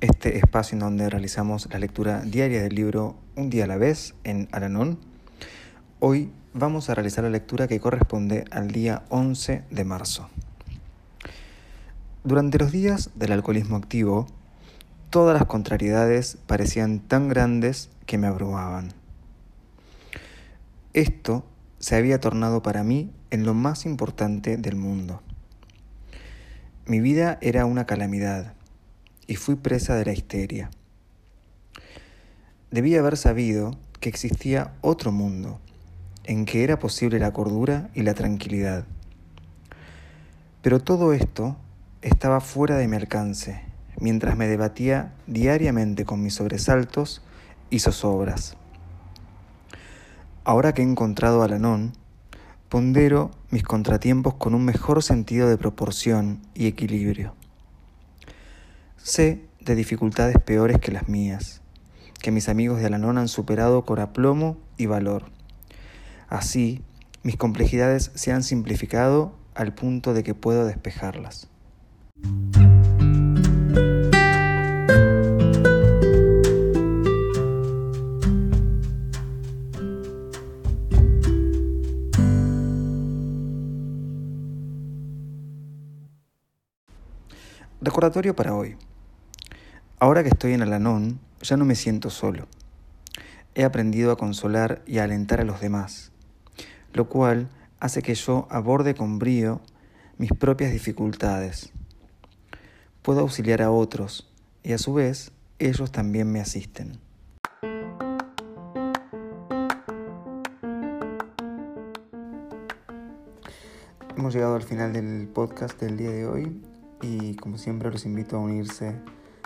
este espacio en donde realizamos la lectura diaria del libro Un día a la vez en Alanón. Hoy vamos a realizar la lectura que corresponde al día 11 de marzo. Durante los días del alcoholismo activo, todas las contrariedades parecían tan grandes que me abrumaban. Esto se había tornado para mí en lo más importante del mundo. Mi vida era una calamidad y fui presa de la histeria. Debía haber sabido que existía otro mundo en que era posible la cordura y la tranquilidad. Pero todo esto estaba fuera de mi alcance, mientras me debatía diariamente con mis sobresaltos y zozobras. Ahora que he encontrado a Lanón, pondero mis contratiempos con un mejor sentido de proporción y equilibrio. Sé de dificultades peores que las mías, que mis amigos de Alanón han superado con aplomo y valor. Así, mis complejidades se han simplificado al punto de que puedo despejarlas. Recordatorio para hoy. Ahora que estoy en Alanón, ya no me siento solo. He aprendido a consolar y a alentar a los demás lo cual hace que yo aborde con brío mis propias dificultades. Puedo auxiliar a otros y a su vez ellos también me asisten. Hemos llegado al final del podcast del día de hoy y como siempre los invito a unirse